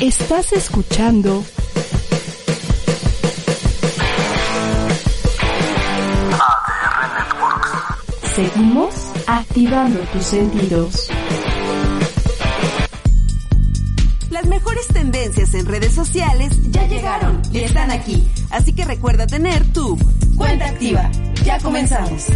Estás escuchando ADR Networks. Seguimos activando tus sentidos. Las mejores tendencias en redes sociales ya llegaron y están aquí. Así que recuerda tener tu cuenta activa. Ya comenzamos.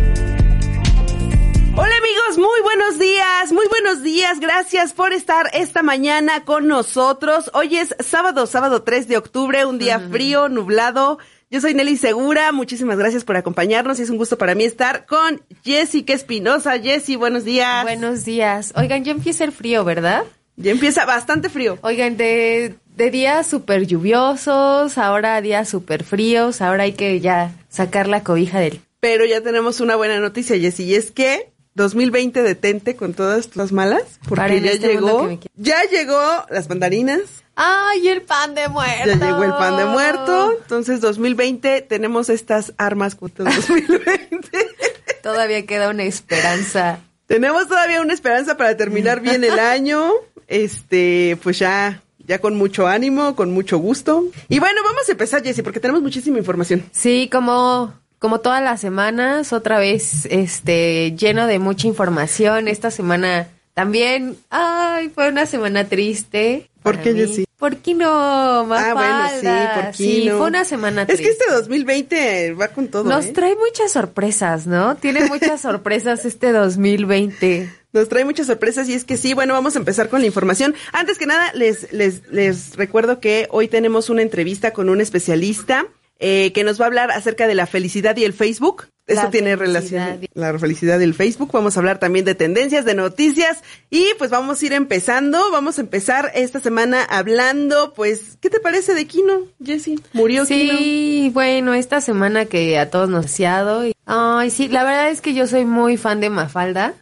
Hola amigos, muy buenos días, muy buenos días, gracias por estar esta mañana con nosotros. Hoy es sábado, sábado 3 de octubre, un día frío, nublado. Yo soy Nelly Segura, muchísimas gracias por acompañarnos y es un gusto para mí estar con Jessica Espinosa. Jessy, buenos días. Buenos días. Oigan, ya empieza el frío, ¿verdad? Ya empieza bastante frío. Oigan, de, de días súper lluviosos, ahora días súper fríos, ahora hay que ya sacar la cobija del... Pero ya tenemos una buena noticia, Jessy, y es que 2020 detente con todas las malas, porque ya este llegó, ya llegó las mandarinas, ¡Ay, el pan de muerto! ya llegó el pan de muerto, entonces 2020 tenemos estas armas contra 2020. Todavía queda una esperanza. tenemos todavía una esperanza para terminar bien el año, este, pues ya, ya con mucho ánimo, con mucho gusto. Y bueno, vamos a empezar, Jessy, porque tenemos muchísima información. Sí, como, como todas las semanas, otra vez, este, lleno de mucha información. Esta semana también, ay, fue una semana triste. ¿Por qué, mí. Jessy? ¿Por qué no, Mafalda? Ah, bueno, sí, ¿por qué Sí, no? fue una semana Es triste. que este 2020 va con todo, Nos ¿eh? trae muchas sorpresas, ¿no? Tiene muchas sorpresas este 2020. Nos trae muchas sorpresas y es que sí, bueno, vamos a empezar con la información. Antes que nada, les, les, les recuerdo que hoy tenemos una entrevista con un especialista eh, que nos va a hablar acerca de la felicidad y el Facebook. Esto La tiene relación, la felicidad del Facebook. Vamos a hablar también de tendencias, de noticias y pues vamos a ir empezando. Vamos a empezar esta semana hablando, pues, ¿qué te parece de Kino, Jessy? Murió Kino. Sí, bueno, esta semana que a todos nos ha y- Ay, sí, la verdad es que yo soy muy fan de Mafalda.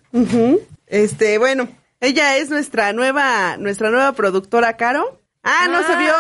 Este, bueno, ella es nuestra nueva, nuestra nueva productora, Caro. Ah, no se vio.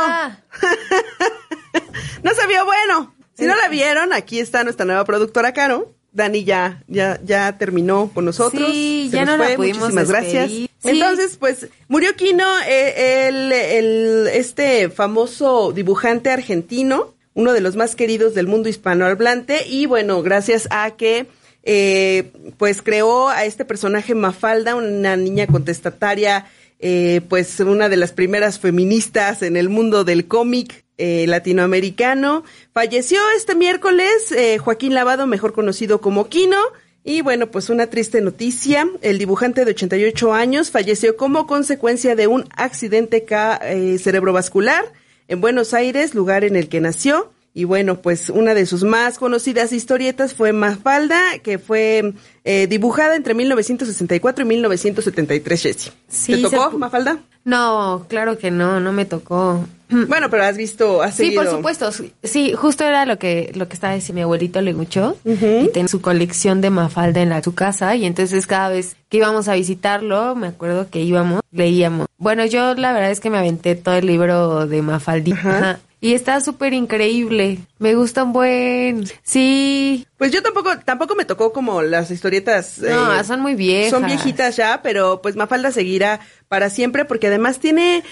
No se vio bueno. Si no la vieron, aquí está nuestra nueva productora Caro. Dani ya, ya, ya terminó con nosotros. Sí, Se ya nos no la fue. pudimos Muchísimas gracias. Sí. Entonces, pues, murió Kino, eh, el, el, este famoso dibujante argentino, uno de los más queridos del mundo hispanohablante, y bueno, gracias a que eh, pues creó a este personaje Mafalda, una niña contestataria, eh, pues una de las primeras feministas en el mundo del cómic eh, latinoamericano. Falleció este miércoles eh, Joaquín Lavado, mejor conocido como Kino. Y bueno, pues una triste noticia. El dibujante de 88 años falleció como consecuencia de un accidente eh, cerebrovascular en Buenos Aires, lugar en el que nació. Y bueno, pues una de sus más conocidas historietas fue Mafalda, que fue eh, dibujada entre 1964 y 1973, Jessie. Sí, ¿Te tocó, Mafalda? No, claro que no, no me tocó. Bueno, pero has visto, has Sí, seguido. por supuesto. sí, justo era lo que lo que estaba diciendo mi abuelito le mucho y tiene su colección de Mafalda en la, su casa y entonces cada vez que íbamos a visitarlo, me acuerdo que íbamos, leíamos. Bueno, yo la verdad es que me aventé todo el libro de Mafaldita. Ajá. Ajá. Y está súper increíble. Me gusta un buen. Sí. Pues yo tampoco, tampoco me tocó como las historietas. No, eh, son muy viejas. Son viejitas ya, pero pues Mafalda seguirá para siempre porque además tiene, eh,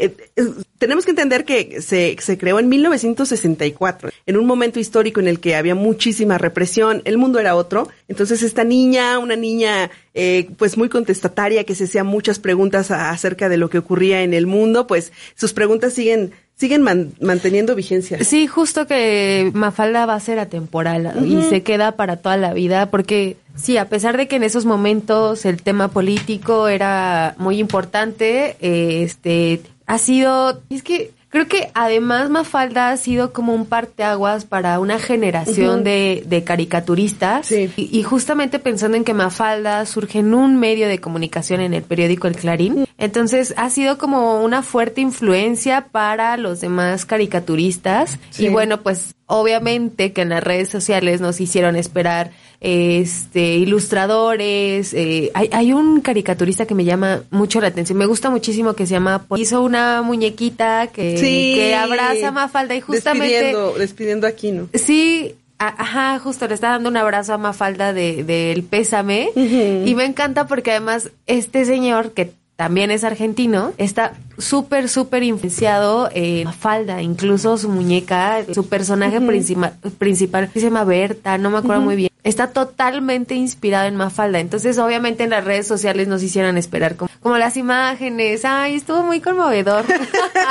eh, eh, tenemos que entender que se, se creó en 1964, en un momento histórico en el que había muchísima represión, el mundo era otro, entonces esta niña, una niña eh, pues muy contestataria que se hacía muchas preguntas a- acerca de lo que ocurría en el mundo, pues sus preguntas siguen, siguen man- manteniendo vigencia. Sí, justo que Mafalda va a ser atemporal y se queda para toda la vida porque sí, a pesar de que en esos momentos el tema político era muy importante, eh, este ha sido es que creo que además Mafalda ha sido como un parteaguas para una generación de, de caricaturistas. Sí. Y, y justamente pensando en que Mafalda surge en un medio de comunicación en el periódico El Clarín. Entonces ha sido como una fuerte influencia para los demás caricaturistas. Sí. Y bueno, pues obviamente que en las redes sociales nos hicieron esperar este ilustradores eh, hay, hay un caricaturista que me llama mucho la atención me gusta muchísimo que se llama hizo una muñequita que, Sí. que abraza a Mafalda y justamente Despidiendo, despidiendo aquí, ¿no? Sí, a- ajá, justo le está dando un abrazo a Mafalda de- del pésame. Y me encanta porque además este señor, que también es argentino, está súper, súper influenciado en Mafalda. Incluso su muñeca, su personaje principal, principal, se llama Berta, no me acuerdo muy bien. Está totalmente inspirado en Mafalda. Entonces, obviamente, en las redes sociales nos hicieron esperar como, como las imágenes. Ay, estuvo muy conmovedor.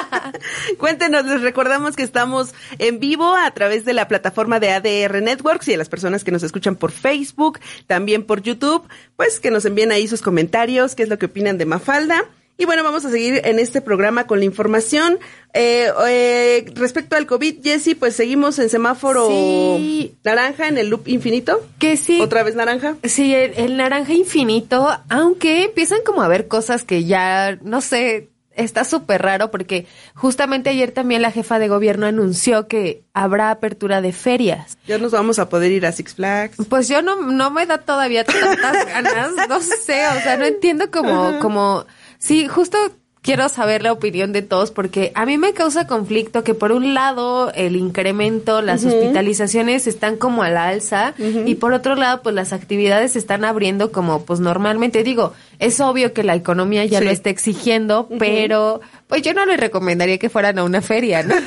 Cuéntenos, les recordamos que estamos en vivo a través de la plataforma de ADR Networks y a las personas que nos escuchan por Facebook, también por YouTube, pues que nos envíen ahí sus comentarios, qué es lo que opinan de Mafalda. Y bueno, vamos a seguir en este programa con la información. Eh, eh, respecto al COVID, Jessy, pues seguimos en semáforo Sí. naranja en el loop infinito. que sí. ¿Otra vez naranja? Sí, el, el naranja infinito, aunque empiezan como a ver cosas que ya, no sé, está súper raro porque justamente ayer también la jefa de gobierno anunció que habrá apertura de ferias. Ya nos vamos a poder ir a Six Flags. Pues yo no, no me da todavía tantas ganas, no sé, o sea, no entiendo como, como, sí, justo quiero saber la opinión de todos porque a mí me causa conflicto que por un lado el incremento, las hospitalizaciones están como a la alza y por otro lado pues las actividades se están abriendo como pues normalmente digo, es obvio que la economía ya Sí. lo está exigiendo, pero pues yo no les recomendaría que fueran a una feria, ¿no?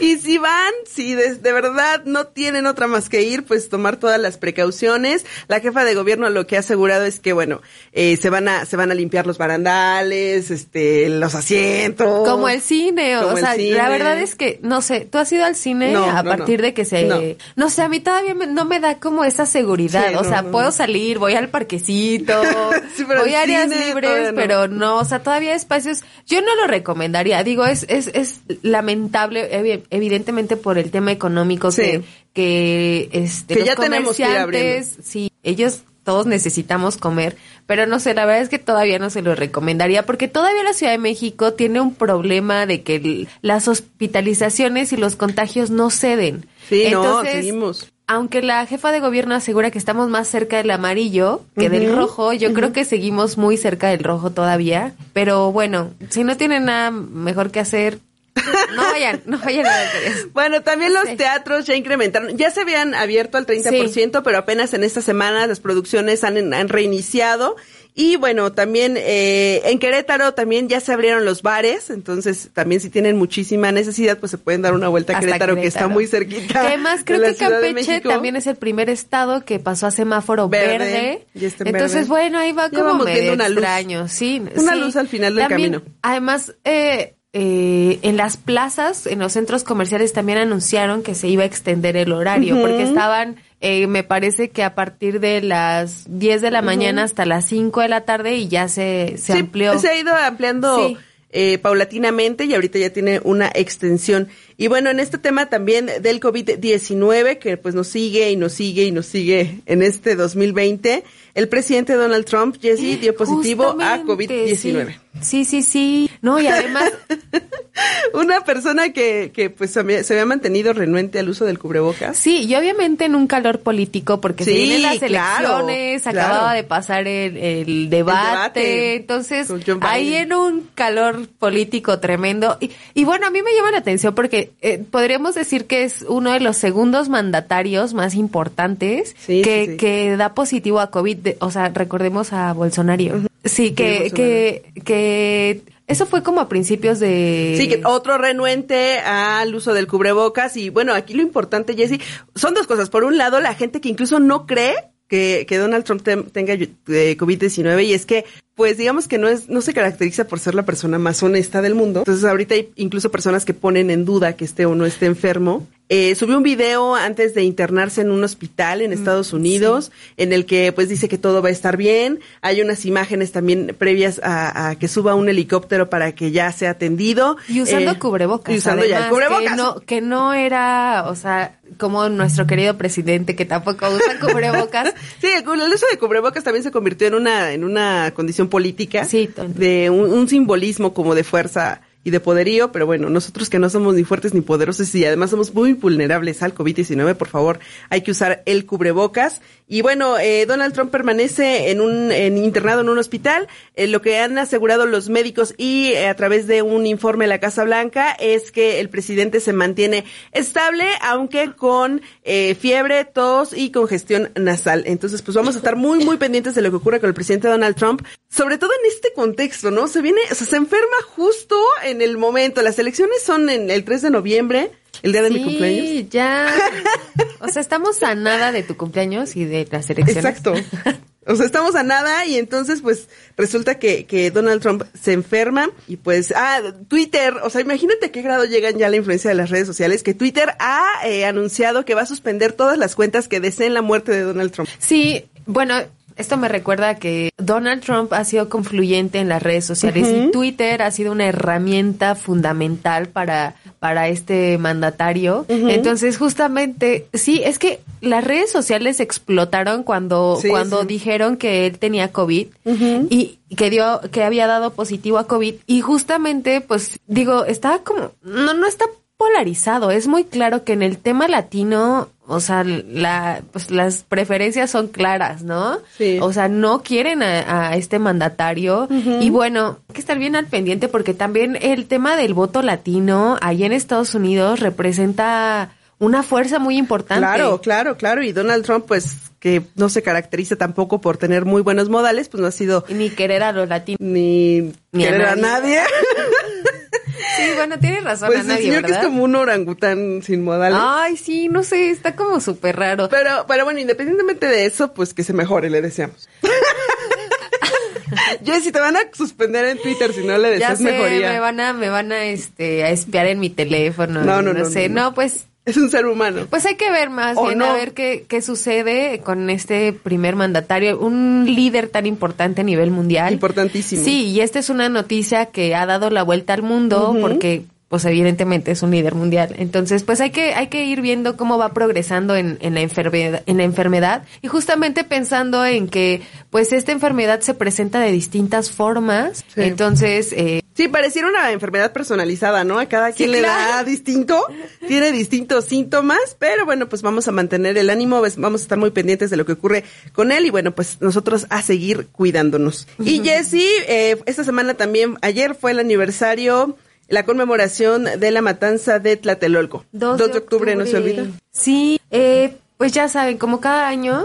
Y si van, si de, de verdad no tienen otra más que ir, pues tomar todas las precauciones. La jefa de gobierno lo que ha asegurado es que, bueno, eh, se van a se van a limpiar los barandales, este, los asientos. Como el cine, o, sea, cine. la verdad es que, no sé, ¿tú has ido al cine No, a no, partir no. de que se... No. Sé, a mí todavía me- no me da como esa seguridad, Sí, o no, sea, puedo salir, voy al parquecito, Sí, voy a áreas cine libres, pero no, o sea, todavía hay espacios, yo no lo recomendaría, digo, es, es, es lamentable, evi- evidentemente por el tema económico Sí. que, que, este, Que los ya tenemos comerciantes, sí, ellos todos necesitamos comer, pero no sé, la verdad es que todavía no se lo recomendaría porque todavía la Ciudad de México tiene un problema de que el- las hospitalizaciones y los contagios no ceden. Sí, no, Entonces, seguimos. Aunque la jefa de gobierno asegura que estamos más cerca del amarillo que del rojo, yo creo que seguimos muy cerca del rojo todavía. Pero bueno, si no tienen nada mejor que hacer, no vayan, no vayan a. Bueno, también los Sí. teatros ya incrementaron. Ya se habían abierto al 30%, pero apenas en esta semana las producciones han, han reiniciado. Y bueno, también eh, en Querétaro también ya se abrieron los bares, entonces también si tienen muchísima necesidad, pues se pueden dar una vuelta a Querétaro, que está muy cerquita. Que además de creo que Campeche también es el primer estado que pasó a semáforo Verde, está en Entonces, verde. bueno, ahí va como medio una luz. extraño, sí. Una sí. luz al final del También, camino. Además, eh, eh, en las plazas, en los centros comerciales también anunciaron que se iba a extender el horario, porque estaban, eh, me parece que a partir de las 10 de la mañana hasta las 5 de la tarde y ya se, se Sí, amplió. Se ha ido ampliando Sí. eh, paulatinamente y ahorita ya tiene una extensión. Y bueno, en este tema también del COVID-19, que pues nos sigue y nos sigue y nos sigue en este 2020, el presidente Donald Trump, Jesse, dio positivo a Justamente, COVID-19. Sí, sí, sí. No, y además, Una persona que, que pues se había, mantenido renuente al uso del cubrebocas. Sí, y obviamente en un calor político, porque se Sí, vienen las elecciones, claro. acababa de pasar el, el debate, debate entonces ahí en un calor político tremendo. Y, y bueno, a mí me llama la atención porque eh, podríamos decir que es uno de los segundos mandatarios más importantes Sí, que, sí, que da positivo a COVID, de- o sea, recordemos a Bolsonaro. Sí, que, que, que eso fue como a principios de... Sí, que otro renuente al uso del cubrebocas. Y bueno, aquí lo importante, Jesse, son dos cosas. Por un lado, la gente que incluso no cree que, que Donald Trump tenga eh, COVID-19 y es que, pues digamos que no es, no se caracteriza por ser la persona más honesta del mundo. Entonces ahorita hay incluso personas que ponen en duda que esté o no esté enfermo. Eh, subió un video antes de internarse en un hospital en Estados Unidos, en el que pues dice que todo va a estar bien. Hay unas imágenes también previas a, a que suba un helicóptero para que ya sea atendido. Y usando Eh, cubrebocas. Y usando ya el cubrebocas. Que no, que no era, o sea, como nuestro querido presidente que tampoco usa cubrebocas. Sí, el, el uso de cubrebocas también se convirtió en una, en una condición política. Sí, tonto. De un, un simbolismo como de fuerza y de poderío, pero bueno, nosotros que no somos ni fuertes ni poderosos y además somos muy vulnerables al COVID-19, por favor, hay que usar el cubrebocas. Y bueno, eh, Donald Trump permanece en un en, internado en un hospital. Eh, lo que han asegurado los médicos y eh, a través de un informe de la Casa Blanca es que el presidente se mantiene estable, aunque con eh, fiebre, tos y congestión nasal. Entonces, pues vamos a estar muy, muy pendientes de lo que ocurre con el presidente Donald Trump, sobre todo en este contexto, ¿no? Se viene, o sea, se enferma justo en el momento. Las elecciones son en el 3 de noviembre, el día de mi cumpleaños. Sí, ya. O sea, estamos a nada de tu cumpleaños y de las elecciones. Exacto. O sea, estamos a nada y entonces pues resulta que, que Donald Trump se enferma y pues, ah, Twitter, o sea, imagínate a qué grado llegan ya la influencia de las redes sociales, que Twitter ha eh, anunciado que va a suspender todas las cuentas que deseen la muerte de Donald Trump. Sí, bueno, esto me recuerda que Donald Trump ha sido confluyente en las redes sociales y Twitter ha sido una herramienta fundamental para, para este mandatario. Entonces, justamente, sí, es que las redes sociales explotaron cuando, Sí, cuando sí. dijeron que él tenía COVID y que dio, que había dado positivo a COVID. Y justamente, pues, digo, estaba como, no, no está polarizado. Es muy claro que en el tema latino, o sea, la, pues las preferencias son claras, ¿no? Sí. O sea, no quieren a, a este mandatario. Y bueno, hay que estar bien al pendiente porque también el tema del voto latino allá en Estados Unidos representa una fuerza muy importante. Claro, claro, claro. Y Donald Trump, pues, que no se caracteriza tampoco por tener muy buenos modales, pues no ha sido Ni querer a los latinos. ni, Ni querer a nadie. nadie. Sí, bueno, tienes razón pues a el nadie, señor que es ¿verdad? como un orangután sin modales. Ay, sí, no sé, está como súper raro. Pero, pero bueno, independientemente de eso, pues que se mejore, le deseamos. Yo si te van a suspender en Twitter si no le ya deseas sé, mejoría. me van a, me van a, este, a espiar en mi teléfono. No, no, no, no, sé, no, no, no. pues, Es un ser humano. pues hay que ver más bien no. a ver qué, qué sucede con este primer mandatario, un líder tan importante a nivel mundial. Importantísimo. Sí, y esta es una noticia que ha dado la vuelta al mundo porque pues evidentemente es un líder mundial. Entonces, pues hay que hay que ir viendo cómo va progresando en, en la enfermedad en la enfermedad y justamente pensando en que pues esta enfermedad se presenta de distintas formas. Sí. Entonces, eh, Sí, pareciera una enfermedad personalizada, ¿no? A cada quien le claro. da distinto, tiene distintos síntomas, pero bueno, pues vamos a mantener el ánimo, vamos a estar muy pendientes de lo que ocurre con él y bueno, pues nosotros a seguir cuidándonos. Y Jessy, eh, esta semana también, ayer fue el aniversario, la conmemoración de la matanza de Tlatelolco. 2 de, octubre, no se olvida. Sí, eh, pues ya saben, como cada año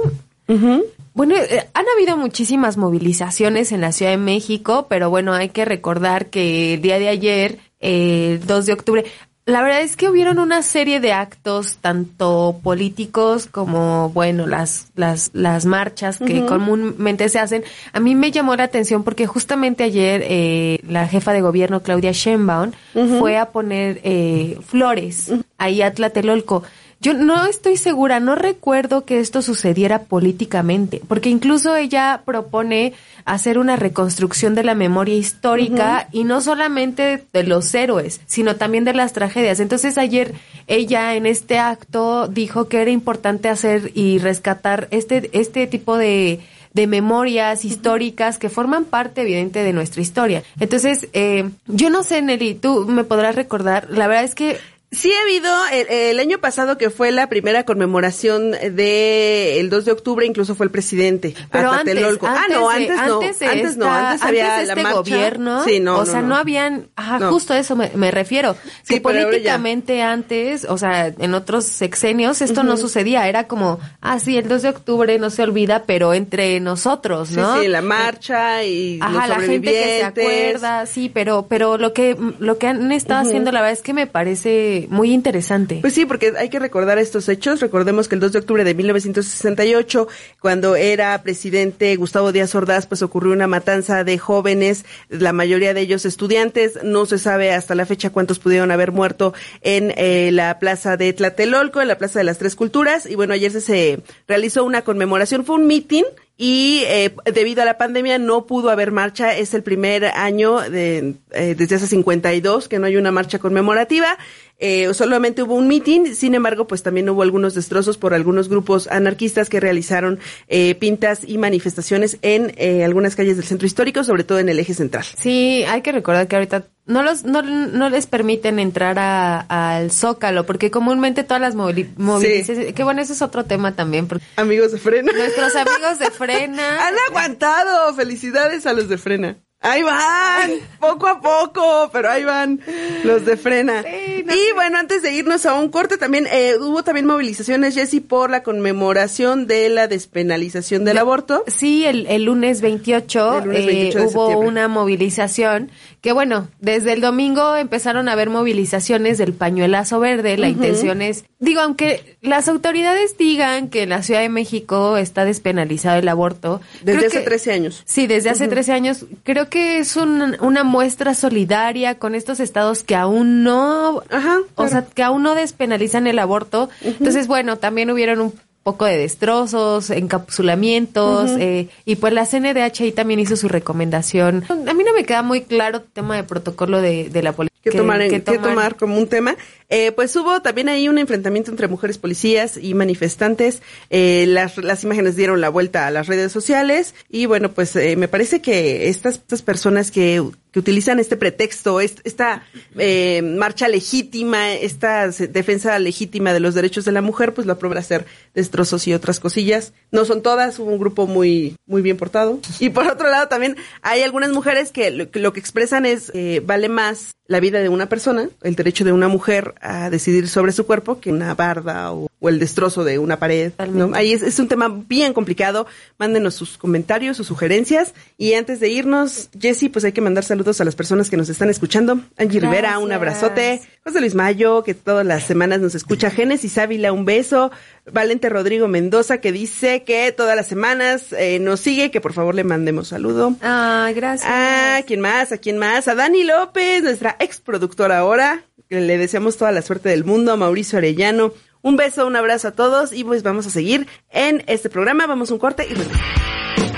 Bueno, eh, han habido muchísimas movilizaciones en la Ciudad de México, pero bueno, hay que recordar que el día de ayer, eh, el 2 de octubre, la verdad es que hubieron una serie de actos, tanto políticos como, bueno, las, las, las marchas que comúnmente se hacen. A mí me llamó la atención porque justamente ayer eh, la jefa de gobierno, Claudia Sheinbaum, fue a poner eh, flores ahí a Tlatelolco. Yo no estoy segura, no recuerdo que esto sucediera políticamente, porque incluso ella propone hacer una reconstrucción de la memoria histórica y no solamente de los héroes, sino también de las tragedias. Entonces ayer ella en este acto dijo que era importante hacer y rescatar este, este tipo de de memorias históricas que forman parte evidente de nuestra historia. Entonces, eh, yo no sé, Nelly, tú me podrás recordar, la verdad es que Sí ha habido el, el año pasado que fue la primera conmemoración de el 2 de octubre, incluso fue el presidente. Pero a antes, antes, ah, no, de- antes no, antes no, antes había la este marcha. gobierno, Sí, no, o sea, no, habían, ajá, justo a eso me, me refiero, Sí, que ya. políticamente antes, o sea, en otros sexenios esto no sucedía, era como, ah, sí, el 2 de octubre no se olvida, pero entre nosotros, Sí, ¿no? sí, la marcha y Ajá, los la gente que se acuerda, sí, pero, pero lo que, lo que han estado haciendo, la verdad es que me parece muy, interesante. Pues sí, porque hay que recordar estos hechos. Recordemos que el 2 de octubre de 1968, cuando era presidente Gustavo Díaz Ordaz, pues ocurrió una matanza de jóvenes, la mayoría de ellos estudiantes. No se sabe hasta la fecha cuántos pudieron haber muerto en eh, la plaza de Tlatelolco, en la plaza de las Tres Culturas. Y bueno, ayer se, se realizó una conmemoración, fue un meeting y eh, debido a la pandemia no pudo haber marcha. Es el primer año de, eh, desde hace 52 que no hay una marcha conmemorativa. Eh, solamente hubo un meeting, sin embargo, pues también hubo algunos destrozos por algunos grupos anarquistas que realizaron eh, pintas y manifestaciones en eh, algunas calles del centro histórico, sobre todo en el eje central. Sí, hay que recordar que ahorita no los no, no les permiten entrar a- al Zócalo, porque comúnmente todas las movili- movilizaciones, que bueno, ese es otro tema también, porque Amigos de Frena. nuestros amigos de Frena Han aguantado. Felicidades a los de Frena. Ahí van, poco a poco, pero ahí van los de frena. Sí, no y bueno, antes de irnos a un corte, también eh, hubo también movilizaciones, Jessy, por la conmemoración de la despenalización del aborto. Sí, el, el lunes 28, El lunes eh, 28 de hubo septiembre. una movilización que bueno, desde el domingo empezaron a haber movilizaciones del pañuelazo verde. La intención es, digo, aunque las autoridades digan que en la Ciudad de México está despenalizado el aborto. Desde hace que- 13 años. Sí, desde hace 13 años. Creo que es un- una muestra solidaria con estos estados que aún no, Ajá, o sea, que aún no despenalizan el aborto. Entonces, bueno, también hubieron un poco de destrozos, encapsulamientos, eh, y pues la CNDH ahí también hizo su recomendación. A mí no me queda muy claro el tema de protocolo de, de la policía. que, tomar, en- que tomar como un tema. Eh, pues hubo también ahí un enfrentamiento entre mujeres policías y manifestantes. Eh, las, las imágenes dieron la vuelta a las redes sociales y bueno, pues eh, me parece que estas, estas personas que, que utilizan este pretexto, est- esta eh, marcha legítima, esta defensa legítima de los derechos de la mujer, pues lo a hacer destrozos y otras cosillas. No son todas, hubo un grupo muy, muy bien portado. Y por otro lado también hay algunas mujeres que lo, que lo que expresan es eh, vale más la vida de una persona, el derecho de una mujer a decidir sobre su cuerpo que una barda o, o el destrozo de una pared. ¿no? Ahí es, es un tema bien complicado. Mándenos sus comentarios, sus sugerencias. Y antes de irnos, Jessy, pues hay que mandar saludos a las personas que nos están escuchando. Angie Rivera, un abrazote. José Luis Mayo, que todas las semanas nos escucha. Génesis Ávila, un beso. Valente Rodrigo Mendoza, que dice que todas las semanas eh, nos sigue, que por favor le mandemos saludo. Ah, gracias. Ah, ¿quién más? ¿A quién más? A Dani López, nuestra ex productora ahora. que Le deseamos toda la suerte del mundo. A Mauricio Arellano. Un beso, un abrazo a todos y pues vamos a seguir en este programa. Vamos a un corte y.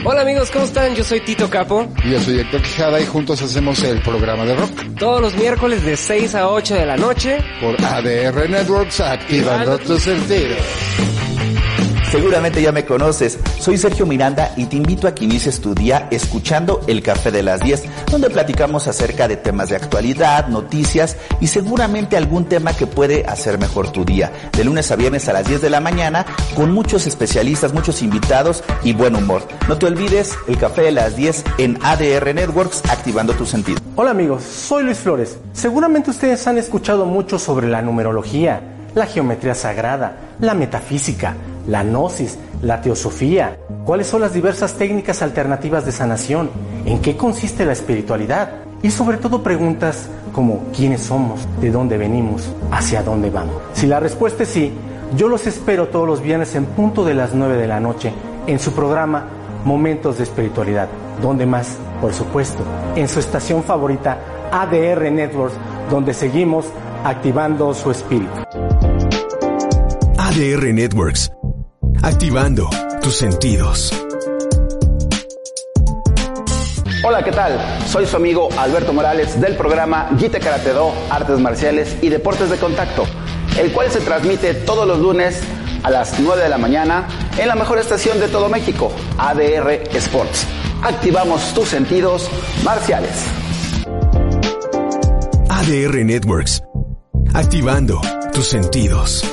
Hola amigos, ¿cómo están? Yo soy Tito Capo. Y yo soy Héctor Quijada y juntos hacemos el programa de rock Todos los miércoles de 6 a 8 de la noche. por ADR Networks, activando tus sentidos. Seguramente ya me conoces, soy Sergio Miranda y te invito a que inicies tu día escuchando El Café de las 10, donde platicamos acerca de temas de actualidad, noticias y seguramente algún tema que puede hacer mejor tu día. De lunes a viernes a las 10 de la mañana, con muchos especialistas, muchos invitados y buen humor. No te olvides El Café de las 10 en ADR Networks, activando tu sentido. Hola amigos, soy Luis Flores. Seguramente ustedes han escuchado mucho sobre la numerología, la geometría sagrada, la metafísica, la gnosis, la teosofía. ¿Cuáles son las diversas técnicas alternativas de sanación? ¿En qué consiste la espiritualidad? Y sobre todo preguntas como ¿quiénes somos? ¿De dónde venimos? ¿Hacia dónde vamos? Si la respuesta es sí, yo los espero todos los viernes en punto de las 9 de la noche en su programa Momentos de Espiritualidad. ¿Dónde más? Por supuesto, en su estación favorita ADR Networks, donde seguimos activando su espíritu. ADR Networks. Activando tus sentidos. Hola, ¿qué tal? Soy su amigo Alberto Morales del programa Gite Karate Do, Artes Marciales y Deportes de Contacto, el cual se transmite todos los lunes a las 9 de la mañana en la mejor estación de todo México, ADR Sports. Activamos tus sentidos marciales. ADR Networks. Activando tus sentidos.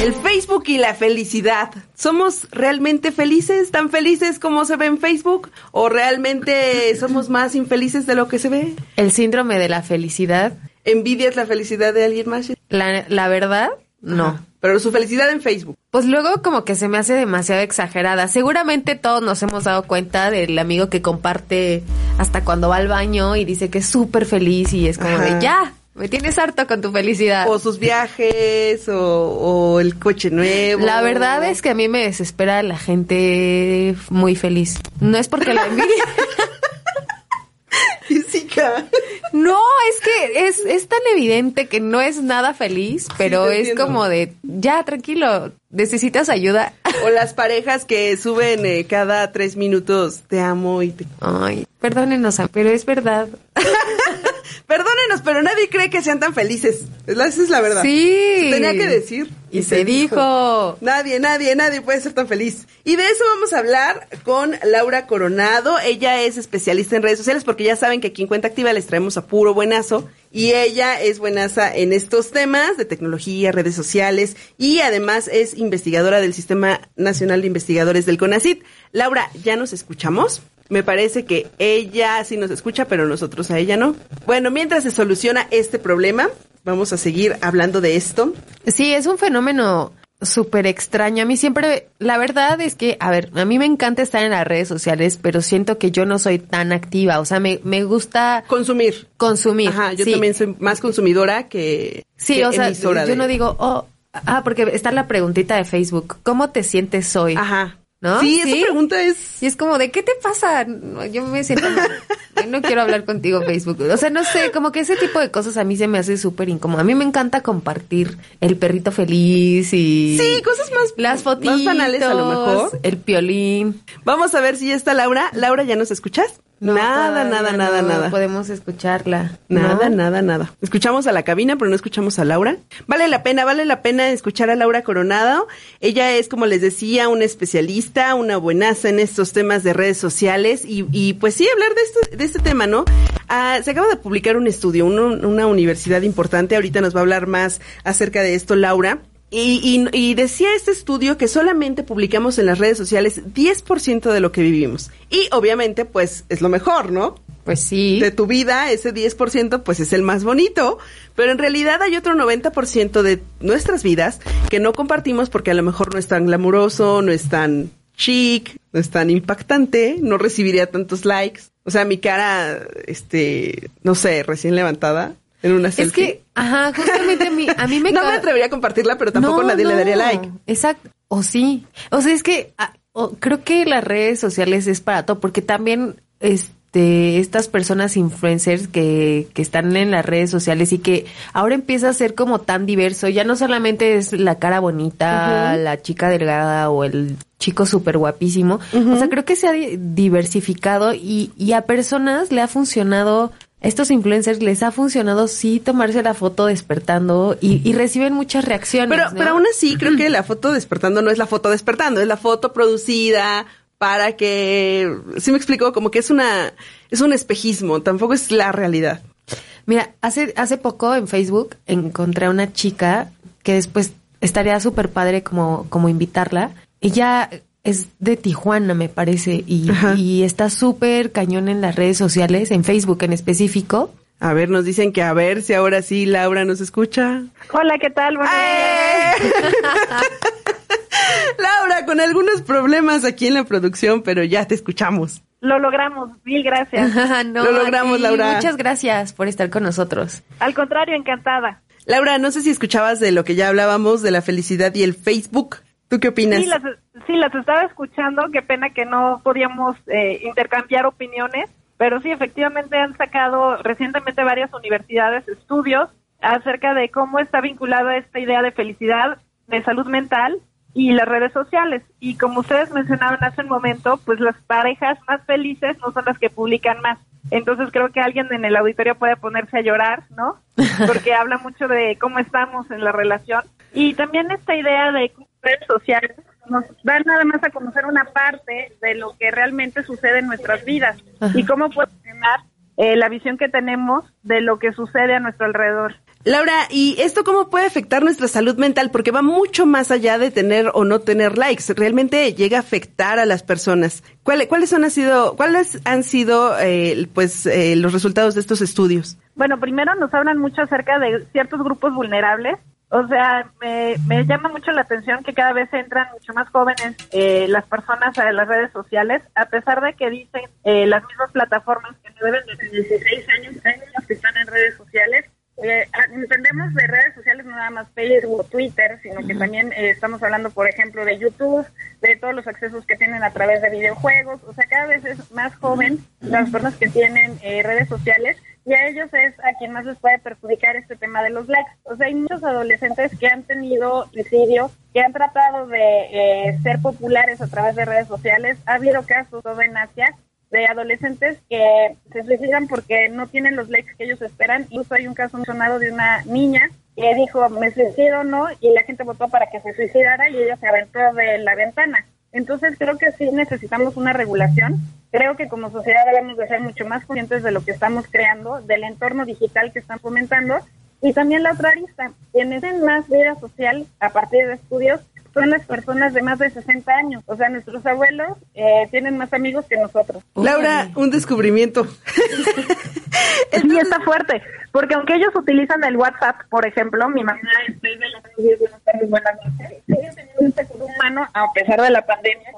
El Facebook y la felicidad. ¿Somos realmente felices? ¿Tan felices como se ve en Facebook? ¿O realmente somos más infelices de lo que se ve? El síndrome de la felicidad, ¿Envidias la felicidad de alguien más? la, la verdad, no. Ajá. Pero su felicidad en Facebook. Pues luego como que se me hace demasiado exagerada. Seguramente todos nos hemos dado cuenta del amigo que comparte hasta cuando va al baño y dice que es súper feliz y es como Ajá. de ya. Me tienes harto con tu felicidad. O sus viajes, o, o el coche nuevo. La verdad es que a mí me desespera la gente muy feliz. No es porque la envidia. Física. No, es que es, es tan evidente que no es nada feliz, pero es entiendo. como de, ya, tranquilo, necesitas ayuda. O las parejas que suben eh, cada tres minutos, te amo y te... Ay, perdónenos, pero es verdad. Perdónenos, pero nadie cree que sean tan felices. Esa es la verdad. Sí. Se tenía que decir. Y se dijo. Nadie, nadie, nadie puede ser tan feliz. Y de eso vamos a hablar con Laura Coronado. Ella es especialista en redes sociales porque ya saben que aquí en Cuenta Activa les traemos a puro buenazo. Y ella es buenaza en estos temas de tecnología, redes sociales y además es investigadora del Sistema Nacional de Investigadores del CONACIT. Laura, ¿ya nos escuchamos? Me parece que ella sí nos escucha, pero nosotros a ella no. Bueno, mientras se soluciona este problema, vamos a seguir hablando de esto. Sí, es un fenómeno súper extraño. A mí siempre, la verdad es que, a ver, a mí me encanta estar en las redes sociales, pero siento que yo no soy tan activa. O sea, me, me gusta Consumir. consumir. Ajá, yo sí. también soy más consumidora que, Sí, que o sea, yo de- no digo, oh, ah, porque está la preguntita de Facebook, ¿cómo te sientes hoy? Ajá. ¿No? Sí, esa pregunta es... Y es como, ¿de qué te pasa? No, yo me siento no quiero hablar contigo, Facebook. O sea, no sé, como que ese tipo de cosas a mí se me hace súper incómodo. A mí me encanta compartir el perrito feliz y... Sí, cosas más, Las fotitos. más banales a lo mejor. El piolín. Vamos a ver si ya está Laura. Laura, ¿ya nos escuchas? No, nada, nada, nada, no nada. Podemos escucharla. Nada, ¿no? nada, nada. Escuchamos a la cabina, pero no escuchamos a Laura. Vale la pena, vale la pena escuchar a Laura Coronado. Ella es, como les decía, una especialista, una buenaza en estos temas de redes sociales y, y pues sí, hablar de este, de este tema, ¿no? Ah, se acaba de publicar un estudio, una universidad importante. Ahorita nos va a hablar más acerca de esto Laura. Y, y- y decía este estudio que solamente publicamos en las redes sociales 10% de lo que vivimos. Y obviamente, pues es lo mejor, ¿no? Pues sí. de tu vida, ese 10% pues es el más bonito, pero en realidad hay otro 90% de nuestras vidas que no compartimos porque a lo mejor no es tan glamuroso, no es tan chic, no es tan impactante, no recibiría tantos likes. O sea, mi cara, este, no sé, recién levantada en una Es selfie. que, ajá, justamente a mí, a mí me no me atrevería a compartirla, pero tampoco No, nadie le daría like. Exacto. O sí. O sea, es que ah, o- creo que las redes sociales es para todo, porque también este estas personas influencers que, que están en las redes sociales y que ahora empieza a ser como tan diverso, ya no solamente es la cara bonita, la chica delgada o el chico súper guapísimo, o sea, creo que se ha di- diversificado y, y a personas le ha funcionado estos influencers les ha funcionado sí tomarse la foto despertando y, y reciben muchas reacciones. Pero, ¿no? pero aún así, creo que la foto despertando no es la foto despertando, es la foto producida para que, sí me explico, como que es una, es un espejismo, tampoco es la realidad. Mira, hace, hace poco en Facebook encontré a una chica que después estaría súper padre como, como invitarla. Ella es de Tijuana, me parece, y, y está súper cañón en las redes sociales, en Facebook en específico. A ver, nos dicen que a ver si ahora sí Laura nos escucha. Hola, ¿qué tal? Días. Laura, con algunos problemas aquí en la producción, pero ya te escuchamos. Lo logramos, mil gracias. No, Lo logramos, Laura. Muchas gracias por estar con nosotros. Al contrario, encantada. Laura, no sé si escuchabas de lo que ya hablábamos, de la felicidad y el Facebook. ¿Tú qué opinas? Sí las, sí, las estaba escuchando, qué pena que no podíamos eh, intercambiar opiniones, pero sí, efectivamente han sacado recientemente varias universidades estudios acerca de cómo está vinculada esta idea de felicidad, de salud mental y las redes sociales. Y como ustedes mencionaban hace un momento, pues las parejas más felices no son las que publican más. Entonces creo que alguien en el auditorio puede ponerse a llorar, ¿no? Porque habla mucho de cómo estamos en la relación. Y también esta idea de redes sociales nos dan nada más a conocer una parte de lo que realmente sucede en nuestras vidas Ajá. y cómo puede funcionar eh, la visión que tenemos de lo que sucede a nuestro alrededor. Laura, ¿y esto cómo puede afectar nuestra salud mental? Porque va mucho más allá de tener o no tener likes. Realmente llega a afectar a las personas. ¿Cuáles, cuáles han sido, cuáles han sido, eh, pues, eh, los resultados de estos estudios? Bueno, primero nos hablan mucho acerca de ciertos grupos vulnerables. O sea, me, me llama mucho la atención que cada vez entran mucho más jóvenes eh, las personas a las redes sociales, a pesar de que dicen eh, las mismas plataformas que no deben de tener 16 años, hay niños que están en redes sociales. Eh, hablamos de redes sociales, no nada más Facebook o Twitter, sino que también eh, estamos hablando, por ejemplo, de YouTube, de todos los accesos que tienen a través de videojuegos. O sea, cada vez es más joven las personas que tienen eh, redes sociales y a ellos es a quien más les puede perjudicar este tema de los likes. O sea, hay muchos adolescentes que han tenido suicidio, que han tratado de eh, ser populares a través de redes sociales. Ha habido casos, todo en Asia, de adolescentes que se suicidan porque no tienen los likes que ellos esperan. Incluso hay un caso sonado de una niña que dijo, me suicido no, y la gente votó para que se suicidara y ella se aventó de la ventana. Entonces creo que sí necesitamos una regulación. Creo que como sociedad debemos de ser mucho más conscientes de lo que estamos creando, del entorno digital que están fomentando y también la otra arista, quienes tienen más vida social a partir de estudios son las personas de más de 60 años. O sea, nuestros abuelos eh, tienen más amigos que nosotros. Laura, un descubrimiento. sí, está fuerte. Porque aunque ellos utilizan el WhatsApp, por ejemplo, mi mamá es de las buenas tardes, buenas noches, un seguro humano a pesar de la pandemia.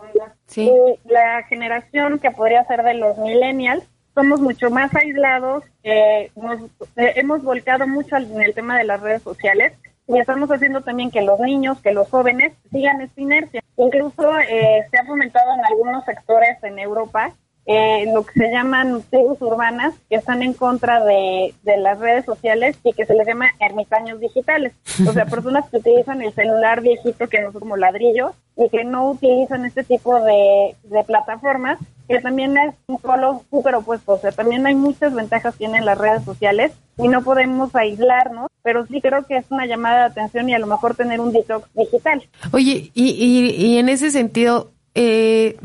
Sí. Y la generación que podría ser de los millennials, somos mucho más aislados, eh, nos, eh, hemos volcado mucho en el tema de las redes sociales y estamos haciendo también que los niños, que los jóvenes sigan esta inercia. Incluso eh, se ha fomentado en algunos sectores en Europa eh, lo que se llaman tribus urbanas, que están en contra de, de, las redes sociales y que se les llama ermitaños digitales. O sea, personas que utilizan el celular viejito que no es como ladrillo y que no utilizan este tipo de, de plataformas, que también es un polo súper opuesto. O sea, también hay muchas ventajas que tienen las redes sociales y no podemos aislarnos, pero sí creo que es una llamada de atención y a lo mejor tener un detox digital. Oye, y, y, y en ese sentido, eh,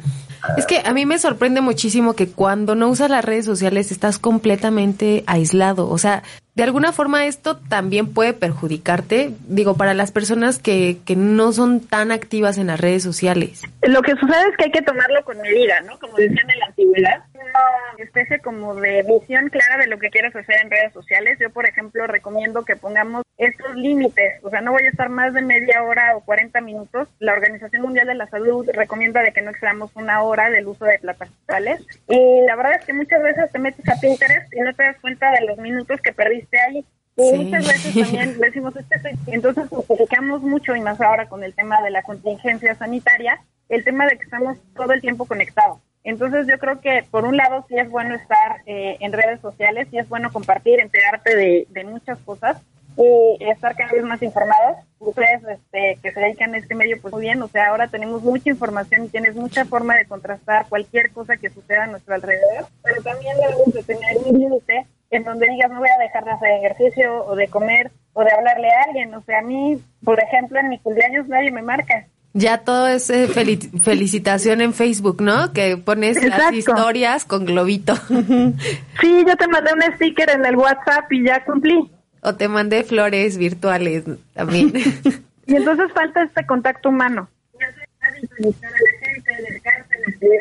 es que a mí me sorprende muchísimo que cuando no usas las redes sociales estás completamente aislado. O sea, de alguna forma esto también puede perjudicarte, digo, para las personas que, que no son tan activas en las redes sociales. Lo que sucede es que hay que tomarlo con medida, ¿no? Como decían en la antigüedad, una especie como de visión clara de lo que quieres hacer en redes sociales. Yo, por ejemplo, recomiendo que pongamos estos límites, o sea, no voy a estar más de media hora o 40 minutos. La Organización Mundial de la Salud recomienda de que no excedamos una hora del uso de plataformas y la verdad es que muchas veces te metes a Pinterest y no te das cuenta de los minutos que perdiste ahí. Y sí. muchas veces también decimos, este entonces justificamos mucho, y más ahora con el tema de la contingencia sanitaria, el tema de que estamos todo el tiempo conectados. Entonces yo creo que por un lado sí es bueno estar eh, en redes sociales, sí es bueno compartir, enterarte de, de muchas cosas y estar cada vez más informados. Ustedes este, que se dedican a este medio, pues muy bien, o sea, ahora tenemos mucha información y tienes mucha forma de contrastar cualquier cosa que suceda a nuestro alrededor, pero también debemos de tener un límite en donde digas no voy a dejar de hacer ejercicio o de comer o de hablarle a alguien. O sea, a mí, por ejemplo, en mi cumpleaños nadie me marca. Ya todo es eh, fel felicitación en Facebook, ¿no? Que pones Exacto. las historias con globito. sí, yo te mandé un sticker en el WhatsApp y ya cumplí. O te mandé flores virtuales también. y entonces falta este contacto humano. Ya sea felicitar a la gente, acercarse,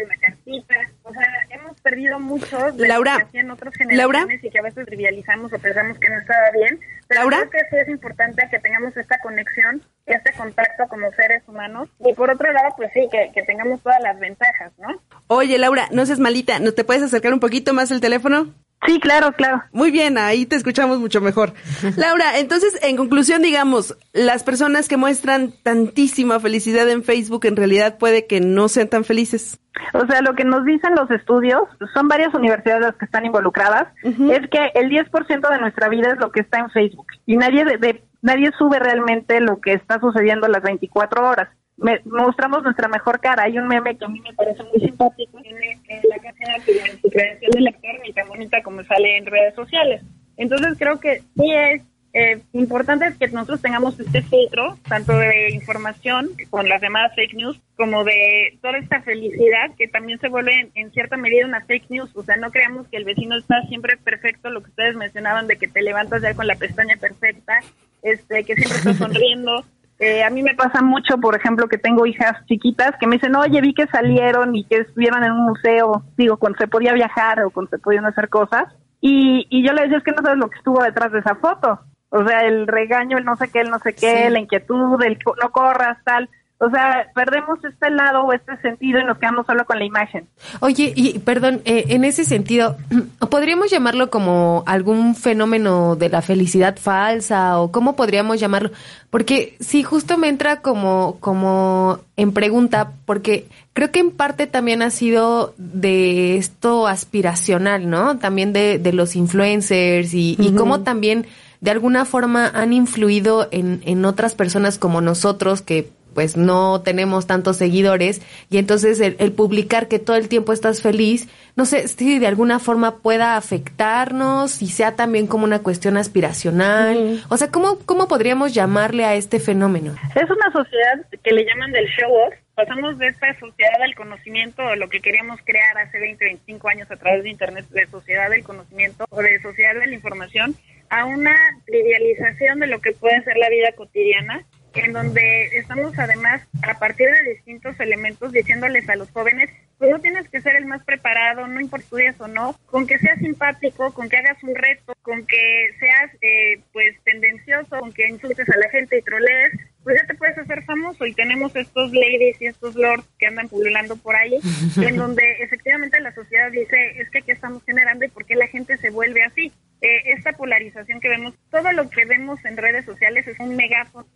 una cartita. O sea, hemos perdido mucho de Laura, lo que hacían otras generaciones Laura, y que a veces trivializamos o pensamos que no estaba bien. Pero Laura, creo que sí es importante que tengamos esta conexión y este contacto como seres humanos. Y por otro lado, pues sí, que, que tengamos todas las ventajas, ¿no? Oye, Laura, no seas malita, ¿no te puedes acercar un poquito más el teléfono? Sí, claro, claro. Muy bien, ahí te escuchamos mucho mejor. Laura, entonces, en conclusión, digamos, las personas que muestran tantísima felicidad en Facebook en realidad puede que no sean tan felices. O sea, lo que nos dicen los estudios, son varias universidades las que están involucradas, uh -huh. es que el 10% de nuestra vida es lo que está en Facebook y nadie de, de, nadie sube realmente lo que está sucediendo las 24 horas. Me, mostramos nuestra mejor cara. Hay un meme que a mí me parece muy simpático. Eh, la canción de su credencial de lector y tan bonita como sale en redes sociales. Entonces creo que sí es eh, importante que nosotros tengamos este filtro, tanto de información con las llamadas fake news, como de toda esta felicidad que también se vuelve en, en, cierta medida una fake news. O sea, no creamos que el vecino está siempre perfecto, lo que ustedes mencionaban de que te levantas ya con la pestaña perfecta, este, que siempre estás sonriendo. Eh, a mí me pasa mucho, por ejemplo, que tengo hijas chiquitas que me dicen, oye, vi que salieron y que estuvieron en un museo, digo, cuando se podía viajar o cuando se podían hacer cosas. Y, y yo le decía, es que no sabes lo que estuvo detrás de esa foto. O sea, el regaño, el no sé qué, el no sé qué, sí. la inquietud, el no corras, tal. O sea, perdemos este lado o este sentido y nos quedamos solo con la imagen. Oye, y perdón, eh, en ese sentido, ¿podríamos llamarlo como algún fenómeno de la felicidad falsa o cómo podríamos llamarlo? Porque sí, justo me entra como, como en pregunta, porque creo que en parte también ha sido de esto aspiracional, ¿no? También de, de los influencers y, y cómo también de alguna forma han influido en, en otras personas como nosotros que pues no tenemos tantos seguidores y entonces el, publicar que todo el tiempo estás feliz, no sé si de alguna forma pueda afectarnos y sea también como una cuestión aspiracional. O sea, ¿cómo, ¿cómo podríamos llamarle a este fenómeno? Es una sociedad que le llaman del show off. Pasamos de esta sociedad del conocimiento, lo que queríamos crear hace 20, 25 años a través de Internet, de sociedad del conocimiento o de sociedad de la información, a una trivialización de lo que puede ser la vida cotidiana en donde estamos además a partir de distintos elementos diciéndoles a los jóvenes, pues no tienes que ser el más preparado, no importa estudias o no, con que seas simpático, con que hagas un reto, con que seas eh, pues tendencioso, con que insultes a la gente y trolees, pues ya te puedes hacer famoso y tenemos estos ladies y estos lords que andan pululando por ahí, en donde efectivamente la sociedad dice, es que qué estamos generando y por qué la gente se vuelve así. Eh, esta polarización que vemos, todo lo que vemos en redes sociales es un megáfono,